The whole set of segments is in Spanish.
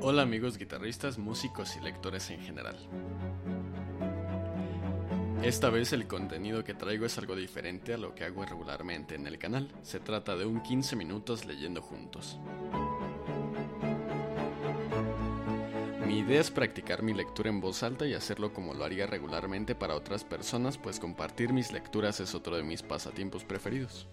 Hola amigos guitarristas, músicos y lectores en general. Esta vez el contenido que traigo es algo diferente a lo que hago regularmente en el canal. Se trata de un 15 minutos leyendo juntos. Mi idea es practicar mi lectura en voz alta y hacerlo como lo haría regularmente para otras personas, pues compartir mis lecturas es otro de mis pasatiempos preferidos.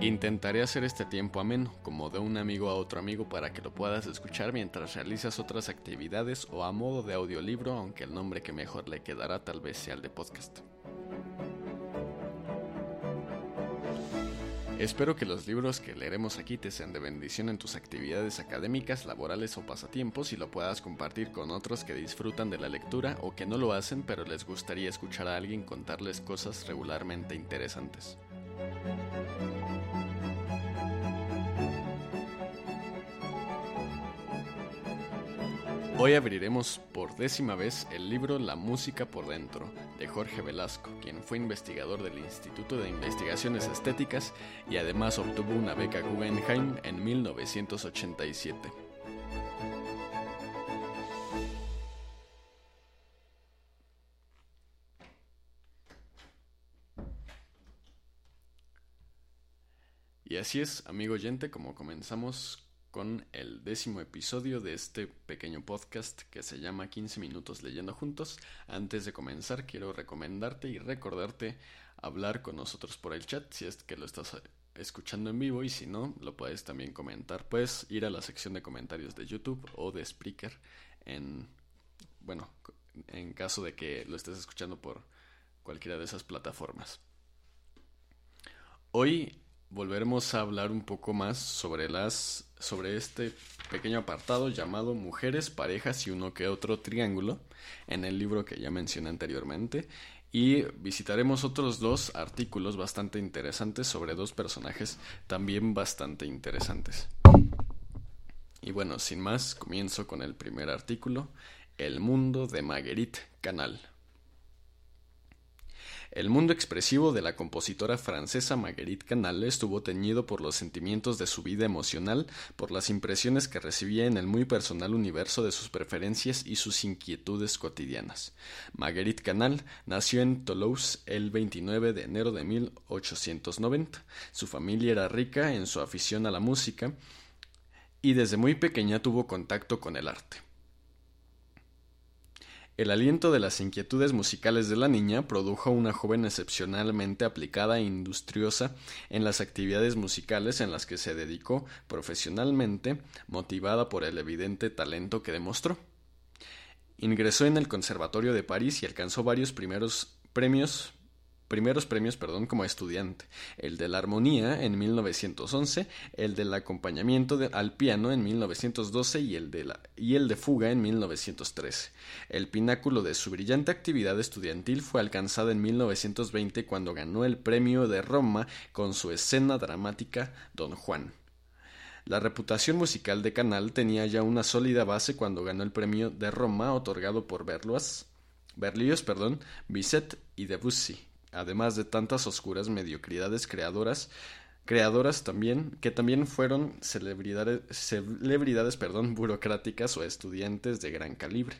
Intentaré hacer este tiempo ameno, como de un amigo a otro amigo para que lo puedas escuchar mientras realizas otras actividades o a modo de audiolibro, aunque el nombre que mejor le quedará tal vez sea el de podcast. Espero que los libros que leeremos aquí te sean de bendición en tus actividades académicas, laborales o pasatiempos y lo puedas compartir con otros que disfrutan de la lectura o que no lo hacen pero les gustaría escuchar a alguien contarles cosas regularmente interesantes. Hoy abriremos por décima vez el libro La música por dentro de Jorge Velasco, quien fue investigador del Instituto de Investigaciones Estéticas y además obtuvo una beca Guggenheim en 1987. Y así es, amigo oyente, como comenzamos con el décimo episodio de este pequeño podcast que se llama 15 minutos leyendo juntos. Antes de comenzar quiero recomendarte y recordarte hablar con nosotros por el chat si es que lo estás escuchando en vivo y si no lo puedes también comentar. Puedes ir a la sección de comentarios de YouTube o de Spreaker en bueno, en caso de que lo estés escuchando por cualquiera de esas plataformas. Hoy volveremos a hablar un poco más sobre las sobre este pequeño apartado llamado Mujeres, parejas y uno que otro triángulo en el libro que ya mencioné anteriormente y visitaremos otros dos artículos bastante interesantes sobre dos personajes también bastante interesantes. Y bueno, sin más, comienzo con el primer artículo, El mundo de Marguerite Canal. El mundo expresivo de la compositora francesa Marguerite Canal estuvo teñido por los sentimientos de su vida emocional, por las impresiones que recibía en el muy personal universo de sus preferencias y sus inquietudes cotidianas. Marguerite Canal nació en Toulouse el 29 de enero de 1890. Su familia era rica en su afición a la música y desde muy pequeña tuvo contacto con el arte. El aliento de las inquietudes musicales de la niña produjo una joven excepcionalmente aplicada e industriosa en las actividades musicales en las que se dedicó profesionalmente, motivada por el evidente talento que demostró. Ingresó en el Conservatorio de París y alcanzó varios primeros premios primeros premios perdón, como estudiante, el de la armonía en 1911, el del acompañamiento al piano en 1912 y el, de la, y el de fuga en 1913. El pináculo de su brillante actividad estudiantil fue alcanzado en 1920 cuando ganó el premio de Roma con su escena dramática Don Juan. La reputación musical de Canal tenía ya una sólida base cuando ganó el premio de Roma otorgado por Berlioz, Berlioz perdón, Bizet y Debussy además de tantas oscuras mediocridades creadoras, creadoras también, que también fueron celebridades, celebridades perdón, burocráticas o estudiantes de gran calibre.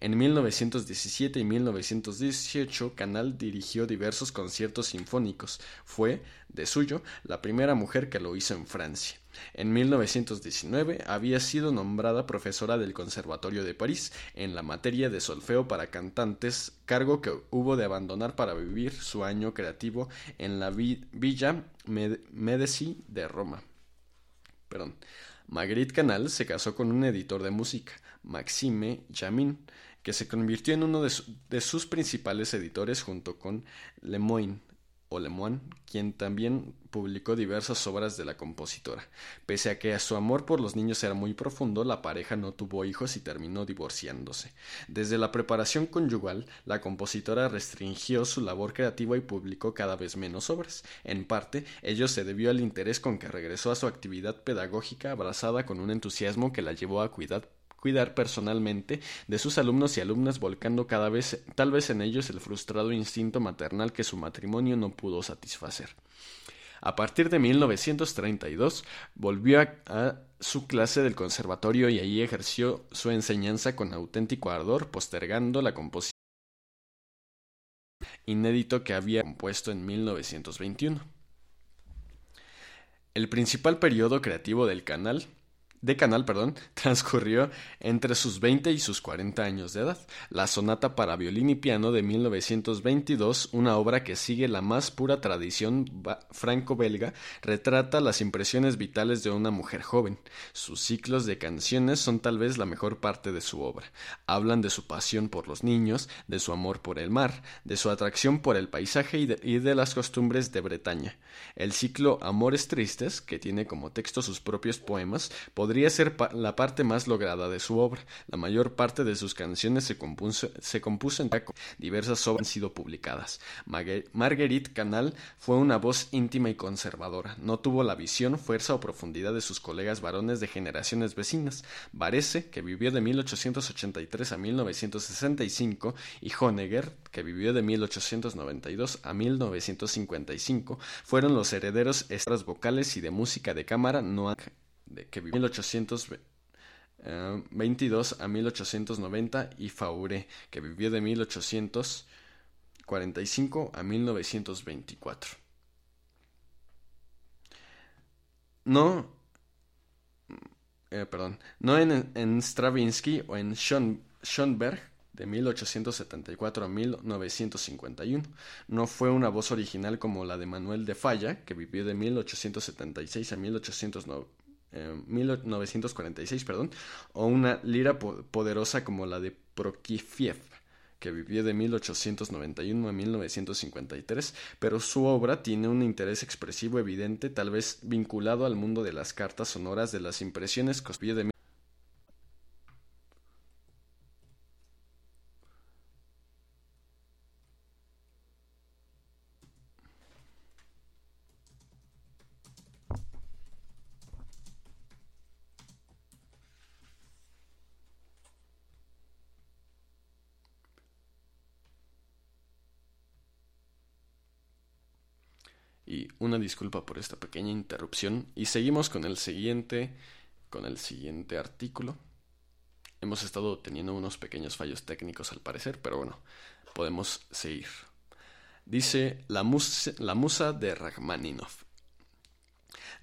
En 1917 y 1918, Canal dirigió diversos conciertos sinfónicos. Fue, de suyo, la primera mujer que lo hizo en Francia. En 1919 había sido nombrada profesora del Conservatorio de París en la materia de solfeo para cantantes, cargo que hubo de abandonar para vivir su año creativo en la Villa Medici de Roma. Perdón. Marguerite Canal se casó con un editor de música, Maxime Jamin, que se convirtió en uno de, de sus principales editores junto con Lemoyne, Lemoine, quien también publicó diversas obras de la compositora. Pese a que su amor por los niños era muy profundo, la pareja no tuvo hijos y terminó divorciándose. Desde la preparación conyugal, la compositora restringió su labor creativa y publicó cada vez menos obras. En parte, ello se debió al interés con que regresó a su actividad pedagógica abrazada con un entusiasmo que la llevó a cuidar cuidar personalmente de sus alumnos y alumnas, volcando cada vez, tal vez en ellos el frustrado instinto maternal que su matrimonio no pudo satisfacer. A partir de 1932 volvió a, su clase del conservatorio y allí ejerció su enseñanza con auténtico ardor, postergando la composición inédito que había compuesto en 1921. El principal periodo creativo del canal de Canal, perdón, transcurrió entre sus 20 y sus 40 años de edad. La sonata para violín y piano de 1922, una obra que sigue la más pura tradición franco-belga, retrata las impresiones vitales de una mujer joven. Sus ciclos de canciones son tal vez la mejor parte de su obra. Hablan de su pasión por los niños, de su amor por el mar, de su atracción por el paisaje y de, las costumbres de Bretaña. El ciclo Amores Tristes, que tiene como texto sus propios poemas, podría podría ser la parte más lograda de su obra. La mayor parte de sus canciones se compuso, se compuso en taco. Diversas obras han sido publicadas. Marguerite Canal fue una voz íntima y conservadora. No tuvo la visión, fuerza o profundidad de sus colegas varones de generaciones vecinas. Varese, que vivió de 1883 a 1965, y Honegger, que vivió de 1892 a 1955, fueron los herederos estras vocales y de música de cámara no de, que vivió 1822 eh, a 1890 y Faure, que vivió de 1845 a 1924. No, eh, perdón, no en, Stravinsky o en Schoenberg de 1874 a 1951. No fue una voz original como la de Manuel de Falla, que vivió de 1876 a 1890 1946, perdón, o una lira poderosa como la de Prokifiev, que vivió de 1891 a 1953, pero su obra tiene un interés expresivo evidente, tal vez vinculado al mundo de las cartas sonoras de las impresiones que de Y una disculpa por esta pequeña interrupción. Y seguimos con el siguiente. con el siguiente artículo. Hemos estado teniendo unos pequeños fallos técnicos al parecer, pero bueno, podemos seguir. Dice la, la musa de Rachmaninoff.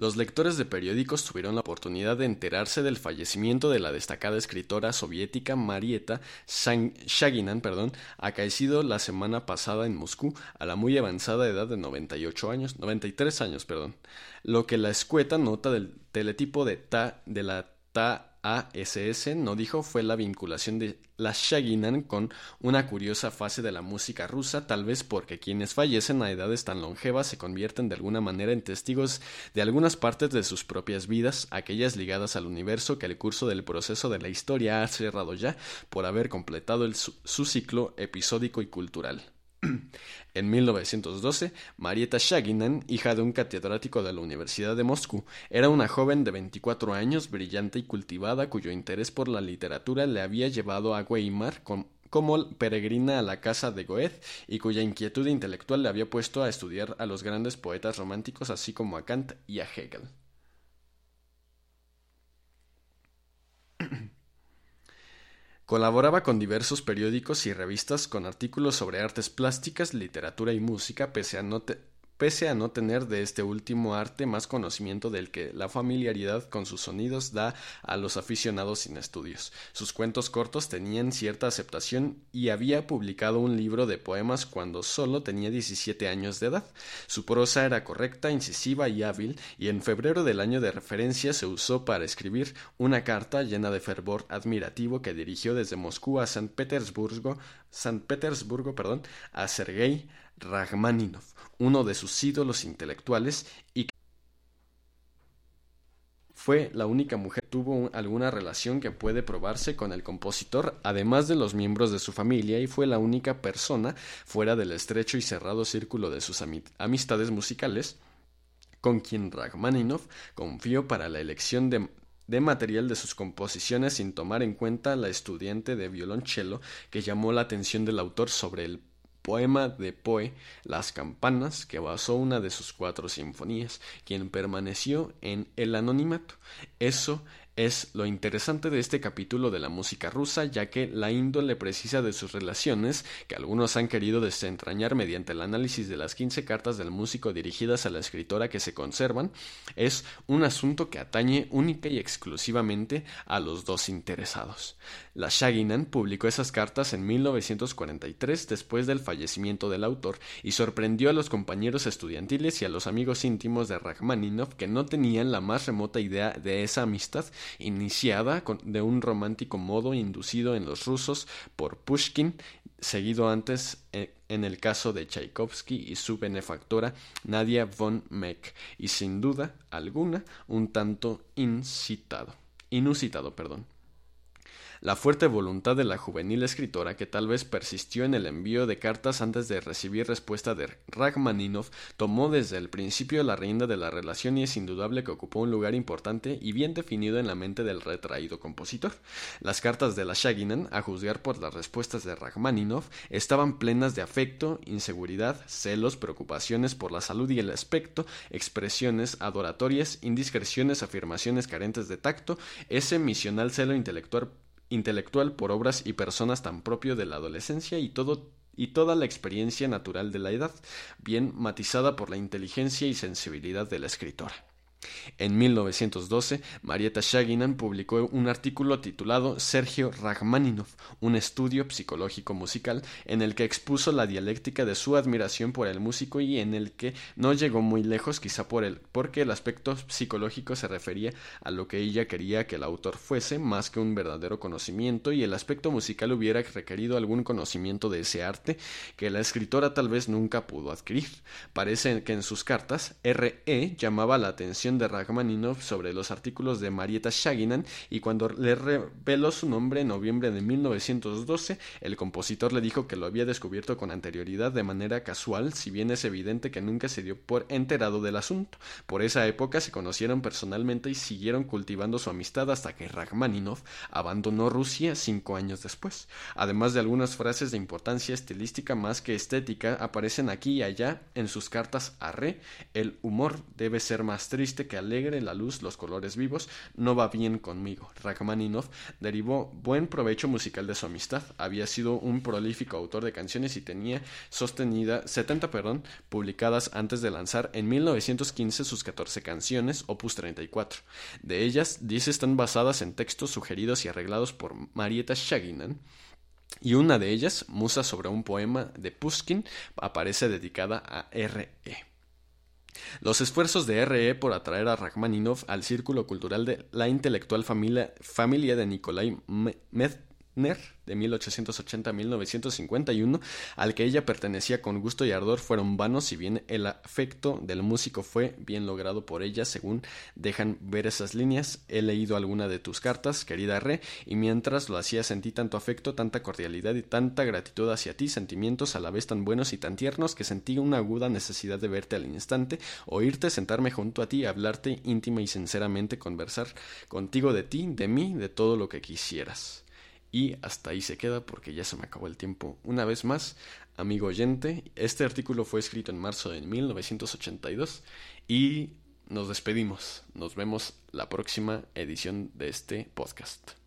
Los lectores de periódicos tuvieron la oportunidad de enterarse del fallecimiento de la destacada escritora soviética Marieta Shaginan, perdón, acaecido la semana pasada en Moscú a la muy avanzada edad de 98 años, 93 años, perdón. Lo que la escueta nota del teletipo de ta de la ta ASS no dijo fue la vinculación de la Shaginan con una curiosa fase de la música rusa, tal vez porque quienes fallecen a edades tan longevas se convierten de alguna manera en testigos de algunas partes de sus propias vidas, aquellas ligadas al universo que el curso del proceso de la historia ha cerrado ya por haber completado su ciclo episódico y cultural. En 1912, Marieta Shaginan, hija de un catedrático de la Universidad de Moscú, era una joven de 24 años, brillante y cultivada, cuyo interés por la literatura le había llevado a Weimar como peregrina a la casa de Goethe y cuya inquietud intelectual le había puesto a estudiar a los grandes poetas románticos así como a Kant y a Hegel. Colaboraba con diversos periódicos y revistas con artículos sobre artes plásticas, literatura y música, pese a no, pese a no tener de este último arte más conocimiento del que la familiaridad con sus sonidos da a los aficionados sin estudios. Sus cuentos cortos tenían cierta aceptación y había publicado un libro de poemas cuando solo tenía 17 años de edad. Su prosa era correcta, incisiva y hábil, y en febrero del año de referencia se usó para escribir una carta llena de fervor admirativo que dirigió desde Moscú a San Petersburgo, San Petersburgo, perdón, a Sergei Rachmaninov, uno de sus ídolos intelectuales y fue la única mujer que tuvo alguna relación que puede probarse con el compositor, además de los miembros de su familia, y fue la única persona fuera del estrecho y cerrado círculo de sus amistades musicales con quien Rachmaninoff confió para la elección de, de material de sus composiciones sin tomar en cuenta la estudiante de violonchelo que llamó la atención del autor sobre el poema de Poe Las campanas, que basó una de sus cuatro sinfonías, quien permaneció en el anonimato. Eso es lo interesante de este capítulo de la música rusa, ya que la índole precisa de sus relaciones, que algunos han querido desentrañar mediante el análisis de las quince cartas del músico dirigidas a la escritora que se conservan, es un asunto que atañe única y exclusivamente a los dos interesados. La Shaginan publicó esas cartas en 1943 después del fallecimiento del autor y sorprendió a los compañeros estudiantiles y a los amigos íntimos de Rachmaninoff que no tenían la más remota idea de esa amistad iniciada de un romántico modo inducido en los rusos por Pushkin, seguido antes eh, en el caso de Tchaikovsky y su benefactora Nadia von Meck, y sin duda alguna un tanto incitado, inusitado, perdón. La fuerte voluntad de la juvenil escritora, que tal vez persistió en el envío de cartas antes de recibir respuesta de Rachmaninoff, tomó desde el principio la rienda de la relación y es indudable que ocupó un lugar importante y bien definido en la mente del retraído compositor. Las cartas de la Shaginan, a juzgar por las respuestas de Rachmaninoff, estaban plenas de afecto, inseguridad, celos, preocupaciones por la salud y el aspecto, expresiones adoratorias, indiscreciones, afirmaciones carentes de tacto, ese misional celo intelectual intelectual por obras y personas tan propio de la adolescencia y todo y toda la experiencia natural de la edad, bien matizada por la inteligencia y sensibilidad de la escritora. En 1912, Marietta Shaginan publicó un artículo titulado Sergio Rachmaninoff, un estudio psicológico musical, en el que expuso la dialéctica de su admiración por el músico y en el que no llegó muy lejos, quizá por el, porque el aspecto psicológico se refería a lo que ella quería que el autor fuese, más que un verdadero conocimiento, y el aspecto musical hubiera requerido algún conocimiento de ese arte que la escritora tal vez nunca pudo adquirir. Parece que en sus cartas, R.E. llamaba la atención de Rachmaninoff sobre los artículos de Marietta Shaginan y cuando le reveló su nombre en noviembre de 1912, el compositor le dijo que lo había descubierto con anterioridad de manera casual, si bien es evidente que nunca se dio por enterado del asunto. Por esa época se conocieron personalmente y siguieron cultivando su amistad hasta que Rachmaninoff abandonó Rusia cinco años después. Además de algunas frases de importancia estilística más que estética, aparecen aquí y allá en sus cartas a Re, el humor debe ser más triste que alegre la luz, los colores vivos, no va bien conmigo. Rachmaninoff derivó buen provecho musical de su amistad. Había sido un prolífico autor de canciones y tenía sostenida 70, perdón, publicadas antes de lanzar en 1915 sus 14 canciones, opus 34. De ellas, 10 están basadas en textos sugeridos y arreglados por Marietta Shaginan. Y una de ellas, Musa sobre un poema de Pushkin, aparece dedicada a R.E. Los esfuerzos de R.E. por atraer a Rachmaninoff al círculo cultural de la intelectual familia, familia de Nikolai Medner de 1880 a 1951, al que ella pertenecía con gusto y ardor, fueron vanos, si bien el afecto del músico fue bien logrado por ella, según dejan ver esas líneas. He leído alguna de tus cartas, querida Re, y mientras lo hacía sentí tanto afecto, tanta cordialidad y tanta gratitud hacia ti, sentimientos a la vez tan buenos y tan tiernos que sentí una aguda necesidad de verte al instante, oírte, sentarme junto a ti, hablarte íntima y sinceramente, conversar contigo de ti, de mí, de todo lo que quisieras. Y hasta ahí se queda porque ya se me acabó el tiempo. Una vez más, amigo oyente, este artículo fue escrito en marzo de 1982 y nos despedimos. Nos vemos la próxima edición de este podcast.